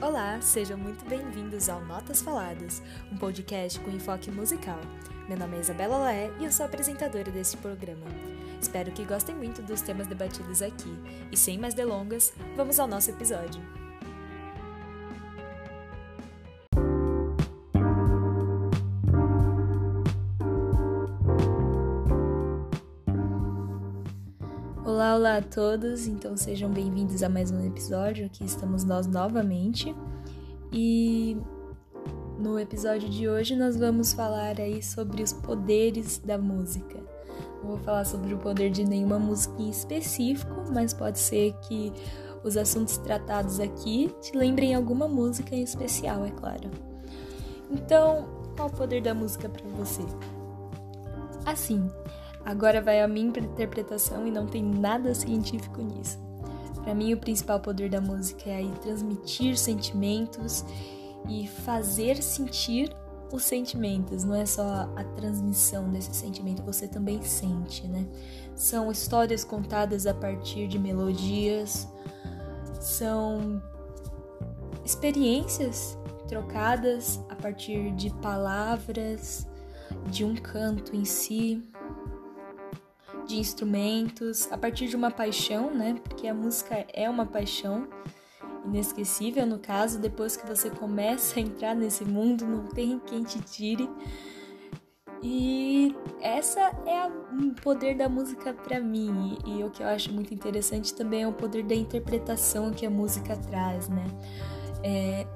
Olá, sejam muito bem-vindos ao Notas Faladas, um podcast com enfoque musical. Meu nome é Isabela Laé e eu sou apresentadora deste programa. Espero que gostem muito dos temas debatidos aqui. E sem mais delongas, vamos ao nosso episódio. Olá, a todos! Então sejam bem-vindos a mais um episódio. Aqui estamos nós novamente. E no episódio de hoje nós vamos falar aí sobre os poderes da música. Não vou falar sobre o poder de nenhuma música em específico, mas pode ser que os assuntos tratados aqui te lembrem alguma música em especial, é claro. Então, qual o poder da música para você? Assim, Agora vai a minha interpretação e não tem nada científico nisso. Para mim, o principal poder da música é aí transmitir sentimentos e fazer sentir os sentimentos, não é só a transmissão desse sentimento, você também sente, né? São histórias contadas a partir de melodias, são experiências trocadas a partir de palavras, de um canto em si de instrumentos, a partir de uma paixão, né? Porque a música é uma paixão inesquecível, no caso, depois que você começa a entrar nesse mundo, não tem quem te tire. E essa é o poder da música para mim. E, e, o que eu acho muito interessante também é o poder da interpretação que a música traz, né? É,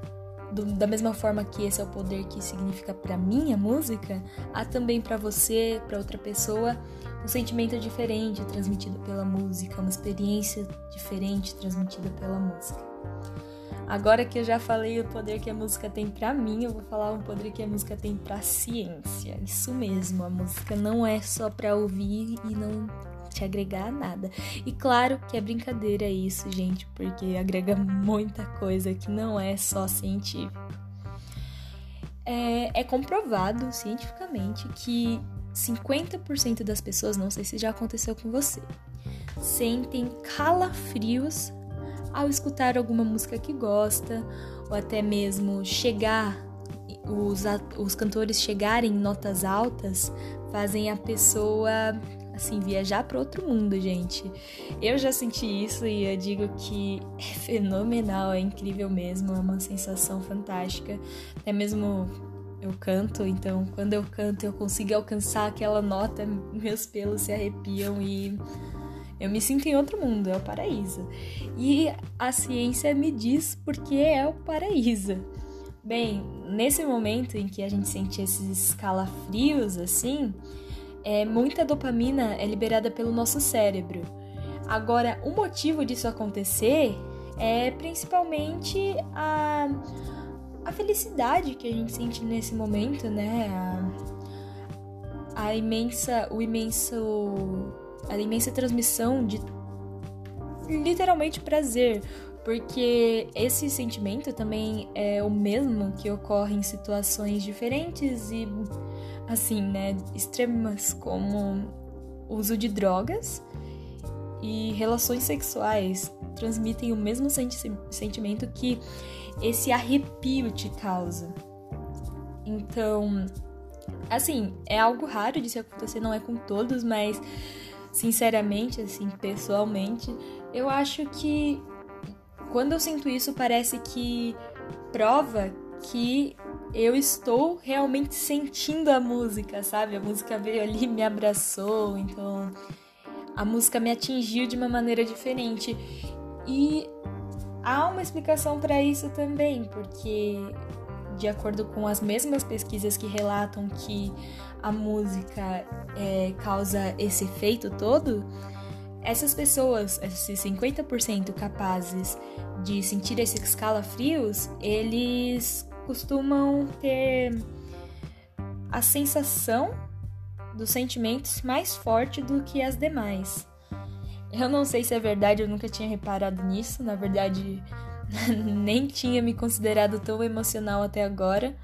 do, da mesma forma que esse é o poder que significa para mim a música, há também para você, para outra pessoa, um sentimento diferente transmitido pela música, uma experiência diferente transmitida pela música. Agora que eu já falei o poder que a música tem para mim, eu vou falar o poder que a música tem para ciência. Isso mesmo, a música não é só para ouvir e não te agregar nada. E claro que é brincadeira isso, gente, porque agrega muita coisa que não é só científico. É, é comprovado cientificamente que 50% das pessoas, não sei se já aconteceu com você, sentem calafrios ao escutar alguma música que gosta, ou até mesmo chegar, os, os cantores chegarem em notas altas, fazem a pessoa assim viajar para outro mundo, gente. Eu já senti isso e eu digo que é fenomenal, é incrível mesmo, é uma sensação fantástica. Até mesmo eu canto, então quando eu canto eu consigo alcançar aquela nota, meus pelos se arrepiam e eu me sinto em outro mundo, é o paraíso. E a ciência me diz porque é o paraíso. Bem, nesse momento em que a gente sente esses calafrios assim, é, muita dopamina é liberada pelo nosso cérebro. Agora, o motivo disso acontecer é principalmente a a felicidade que a gente sente nesse momento, né? A, a imensa, o imenso, a imensa transmissão de literalmente prazer, porque esse sentimento também é o mesmo que ocorre em situações diferentes e assim, né, extremas como uso de drogas e relações sexuais transmitem o mesmo senti sentimento que esse arrepio te causa. Então, assim, é algo raro de se acontecer, não é com todos, mas sinceramente, assim, pessoalmente, eu acho que quando eu sinto isso, parece que prova que eu estou realmente sentindo a música, sabe? A música veio ali, me abraçou, então a música me atingiu de uma maneira diferente. E há uma explicação para isso também, porque de acordo com as mesmas pesquisas que relatam que a música é, causa esse efeito todo, essas pessoas, esses 50% capazes de sentir esses calafrios, eles costumam ter a sensação dos sentimentos mais forte do que as demais. Eu não sei se é verdade, eu nunca tinha reparado nisso. Na verdade, nem tinha me considerado tão emocional até agora,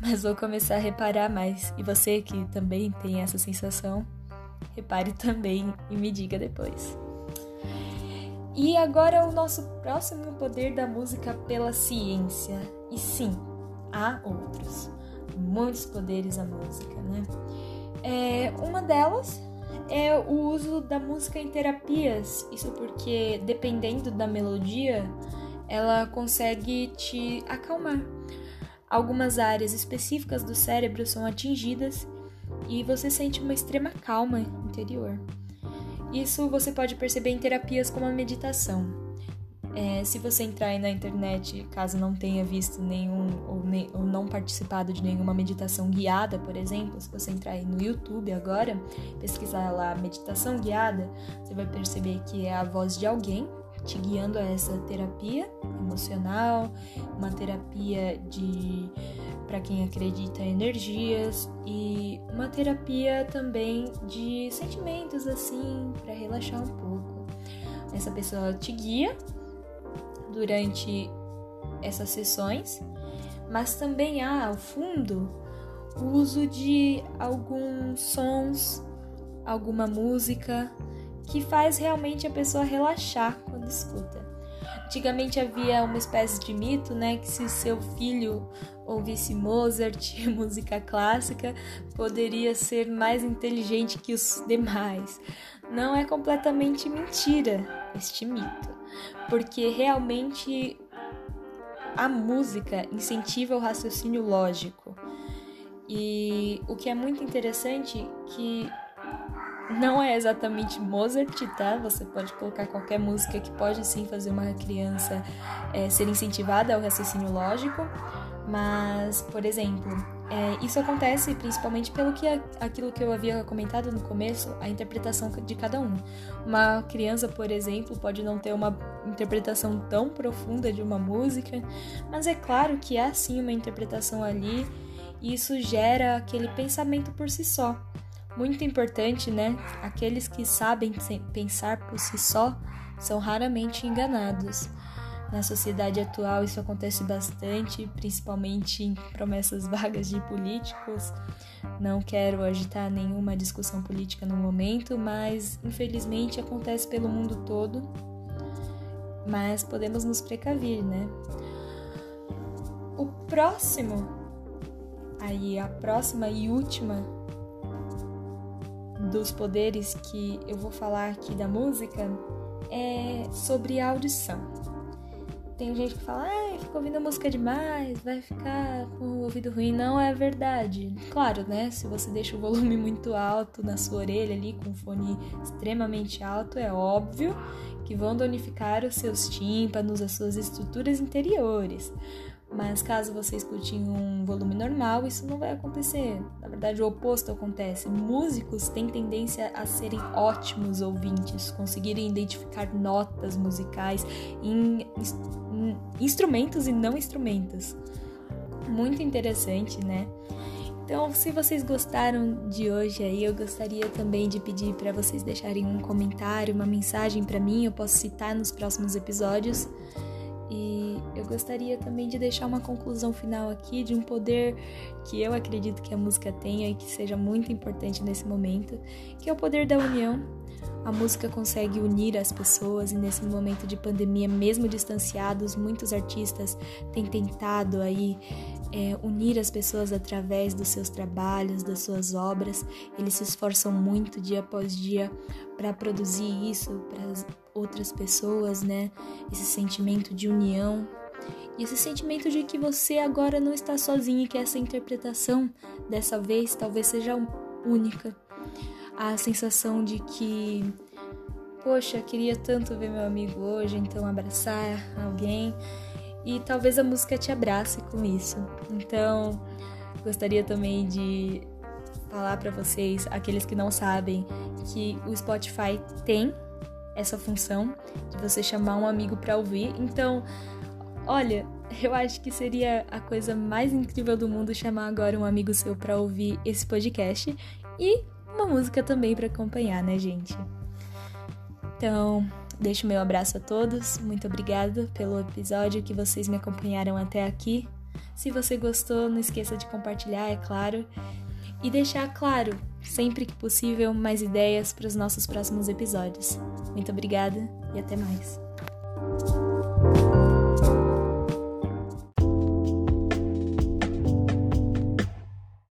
mas vou começar a reparar mais. E você que também tem essa sensação, repare também e me diga depois. E agora o nosso próximo poder da música pela ciência. E sim, há outros. Muitos poderes a música, né? É, uma delas é o uso da música em terapias. Isso porque, dependendo da melodia, ela consegue te acalmar. Algumas áreas específicas do cérebro são atingidas e você sente uma extrema calma interior. Isso você pode perceber em terapias como a meditação. É, se você entrar aí na internet, caso não tenha visto nenhum ou, ne, ou, não participado de nenhuma meditação guiada, por exemplo, se você entrar aí no YouTube agora, pesquisar lá meditação guiada, você vai perceber que é a voz de alguém te guiando a essa terapia emocional, uma terapia de para quem acredita em energias e uma terapia também de sentimentos assim, para relaxar um pouco. Essa pessoa te guia durante essas sessões, mas também há ao fundo o uso de alguns sons, alguma música que faz realmente a pessoa relaxar quando escuta. Antigamente havia uma espécie de mito, né, que se seu filho ouvisse Mozart, música clássica, poderia ser mais inteligente que os demais. Não é completamente mentira este mito porque realmente a música incentiva o raciocínio lógico. E o que é muito interessante que não é exatamente Mozart, tá? Você pode colocar qualquer música que pode sim fazer uma criança é, ser incentivada ao raciocínio lógico, mas, por exemplo, é, isso acontece principalmente pelo que aquilo que eu havia comentado no começo, a interpretação de cada um. Uma criança, por exemplo, pode não ter uma interpretação tão profunda de uma música, mas é claro que há sim uma interpretação ali e isso gera aquele pensamento por si só. Muito importante, né? Aqueles que sabem pensar por si só são raramente enganados. Na sociedade atual isso acontece bastante, principalmente em promessas vagas de políticos. Não quero agitar nenhuma discussão política no momento, mas infelizmente acontece pelo mundo todo. Mas podemos nos precaver, né? O próximo, aí a próxima e última dos poderes que eu vou falar aqui da música é sobre a audição. Tem gente que fala, ah, fica ouvindo música demais, vai ficar com o ouvido ruim. Não é verdade. Claro, né? Se você deixa o volume muito alto na sua orelha ali, com o fone extremamente alto, é óbvio que vão danificar os seus tímpanos, as suas estruturas interiores. Mas caso você escute em um volume normal, isso não vai acontecer. Na verdade, o oposto acontece. Músicos têm tendência a serem ótimos ouvintes, conseguirem identificar notas musicais em, em instrumentos e não instrumentos. Muito interessante, né? Então, se vocês gostaram de hoje aí, eu gostaria também de pedir para vocês deixarem um comentário, uma mensagem para mim, eu posso citar nos próximos episódios. E eu gostaria também de deixar uma conclusão final aqui de um poder que eu acredito que a música tenha e que seja muito importante nesse momento, que é o poder da união. A música consegue unir as pessoas e nesse momento de pandemia, mesmo distanciados, muitos artistas têm tentado aí é, unir as pessoas através dos seus trabalhos, das suas obras. Eles se esforçam muito dia após dia para produzir isso para outras pessoas, né? Esse sentimento de união e esse sentimento de que você agora não está sozinho e que essa interpretação dessa vez talvez seja única. A sensação de que, poxa, queria tanto ver meu amigo hoje, então abraçar alguém e talvez a música te abrace com isso. Então, gostaria também de falar para vocês, aqueles que não sabem, que o Spotify tem essa função de você chamar um amigo para ouvir. Então, olha, eu acho que seria a coisa mais incrível do mundo chamar agora um amigo seu para ouvir esse podcast e uma música também para acompanhar, né, gente? Então, deixo meu abraço a todos. Muito obrigada pelo episódio que vocês me acompanharam até aqui. Se você gostou, não esqueça de compartilhar, é claro e deixar claro, sempre que possível, mais ideias para os nossos próximos episódios. Muito obrigada e até mais.